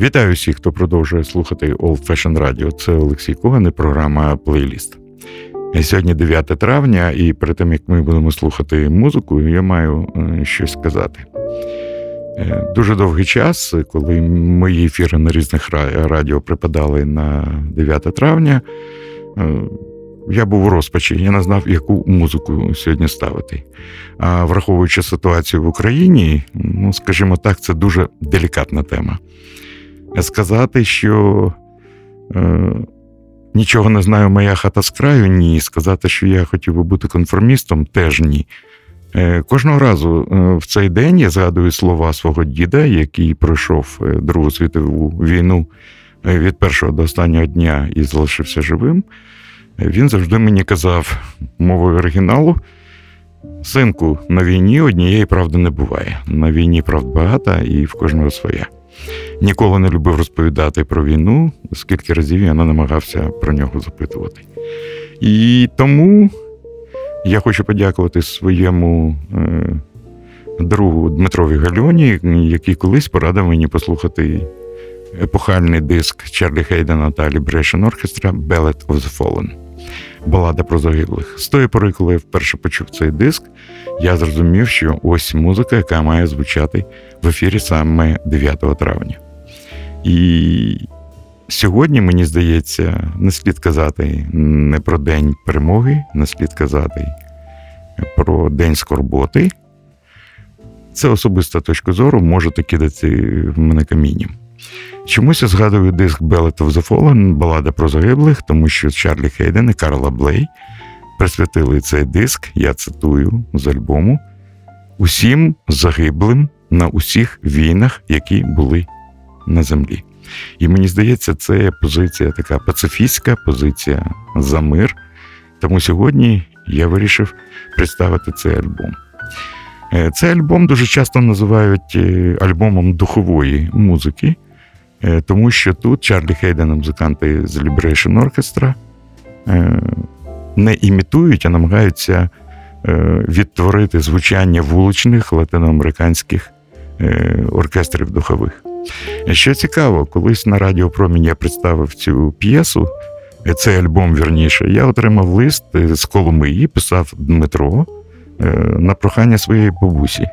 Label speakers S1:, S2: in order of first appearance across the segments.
S1: Вітаю всіх, хто продовжує слухати Old Fashion Radio. Це Олексій Коган і програма Плейліст. Сьогодні 9 травня, і перед тим як ми будемо слухати музику, я маю е, щось сказати. Е, дуже довгий час, коли мої ефіри на різних радіо припадали на 9 травня, е, я був у розпачі, я не знав, яку музику сьогодні ставити. А враховуючи ситуацію в Україні, ну, скажімо так, це дуже делікатна тема. Сказати, що е, нічого не знаю, моя хата з краю, ні. Сказати, що я хотів би бути конформістом, теж ні. Е, кожного разу е, в цей день я згадую слова свого діда, який пройшов е, Другу світову війну від першого до останнього дня і залишився живим. Він завжди мені казав мовою оригіналу. Синку, на війні однієї правди не буває. На війні правд багата і в кожного своя. Ніколи не любив розповідати про війну, скільки разів я намагався про нього запитувати. І тому я хочу подякувати своєму е, другу Дмитрові Гальоні, який колись порадив мені послухати епохальний диск Чарлі Хейдена та Liberation Orchestra «Ballad of the Fallen» балада про загиблих. З тої пори, коли я вперше почув цей диск, я зрозумів, що ось музика, яка має звучати в ефірі саме 9 травня. І сьогодні, мені здається, не слід казати не про День перемоги, не слід казати про День скорботи. Це особиста точка зору, можете кидати мене камінням. Чомусь я згадую диск Bellet of the Fallen, балада про загиблих, тому що Чарлі Хейден і Карла Блей присвятили цей диск, я цитую з альбому, усім загиблим на усіх війнах, які були на землі. І мені здається, це позиція така пацифістська, позиція за мир. Тому сьогодні я вирішив представити цей альбом. Е, цей альбом дуже часто називають е, альбомом духової музики. Е, тому що тут Чарлі Хейден, музиканти з Liberation Orchestra, не імітують, а намагаються відтворити звучання вуличних латиноамериканських оркестрів духових. Що цікаво, колись на Радіо Промінь я представив цю п'єсу, цей альбом вірніше, я отримав лист з Коломиї, писав Дмитро на прохання своєї бабусі.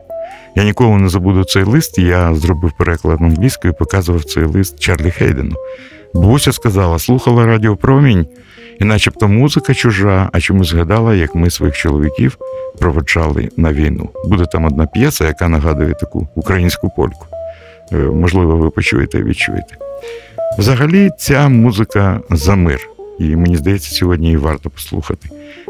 S1: Я ніколи не забуду цей лист. Я зробив переклад англійською показував цей лист Чарлі Хейдену. Бабуся сказала, слухала Радіо Промінь, і начебто музика чужа, а чому згадала, як ми своїх чоловіків проводжали на війну. Буде там одна п'єса, яка нагадує таку українську польку. Е, можливо, ви почуєте і відчуєте. Взагалі, ця музика за мир. І мені здається, сьогодні її варто послухати.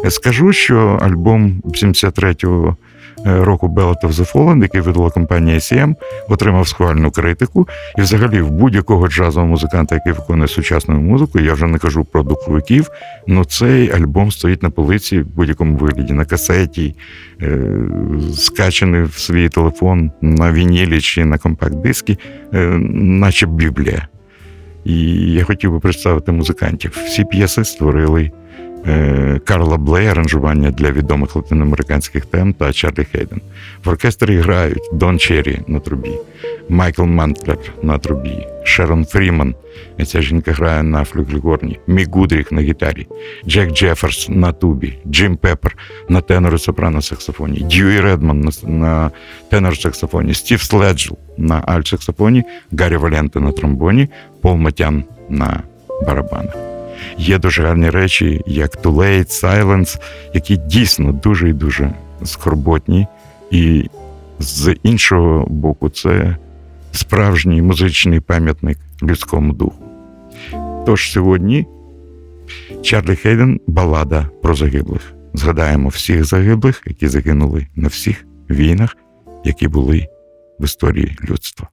S1: Скажу, що альбом 73-го Е, року Ballad of the Fallen, який видала компанія ACM, отримав схвальну критику. І, взагалі, в будь-якого джазового музиканта, який виконує сучасну музику, я вже не кажу про духовиків, але цей альбом стоїть на полиці в будь-якому вигляді, на касеті, е, скачаний в свій телефон на вінілі чи на компакт-дискі, е, наче Біблія. І я хотів би представити музикантів. Всі п'єси створили Карла Блей, аранжування для відомих латиноамериканських тем та Чарлі Хейден. В оркестрі грають Дон Черрі на трубі, Майкл Мантлер на трубі, Шерон Фріман. Ця жінка грає на флюгельгорні, Мік Гудрік на гітарі, Джек Джеферс на тубі, Джим Пеппер на тенорі сопрано саксофоні, Дьюї Редман на, тенор саксофоні, Стів Слегл на альт-саксофоні, Гаррі Валенте на тромбоні, Пол Мотян на барабанах. Є дуже гарні речі, як «Too Late», «Silence», які дійсно дуже і дуже скорботні. І з іншого боку, це справжній музичний пам'ятник людському духу. Тож сьогодні Чарлі Хейден балада про загиблих. Згадаємо всіх загиблих, які загинули на всіх війнах, які були в історії людства.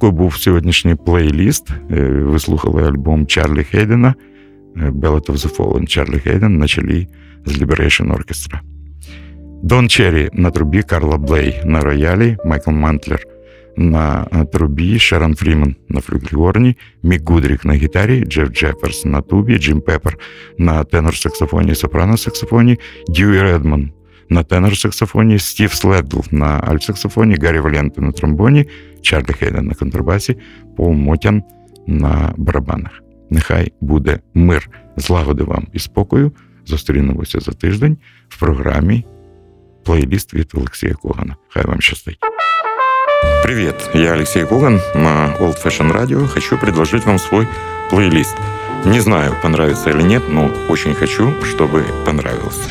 S1: Ось такий був сьогоднішній плейліст. Ви слухали альбом Чарлі Хейдена Ballad of the Fallen Чарлі Хейден на чолі з Liberation Orchestra. Дон Черрі на трубі, Карла Блей на роялі, Майкл Мантлер на трубі, Шерон Фріман на флюгельгорні, Мік Гудрік на гітарі, Джеф Джеферс на тубі, Джим Пеппер на тенор-саксофоні, сопрано-саксофоні, Дьюі Редман на тенор-саксофоні, Стів Слегл на альт-саксофоні, Гаррі Валенте на тромбоні, Чарлі Хейден на контрабасі, Пол Мотян на барабанах. Нехай буде мир, злагоди вам і спокою. Зустрінемося за тиждень в програмі плейлист від Олексія Когана. Хай вам щастить.
S2: Привет, я Алексей Коган на Old Fashion Radio. Хочу предложить вам свой плейлист. Не знаю, понравится или нет, но очень хочу, чтобы понравился.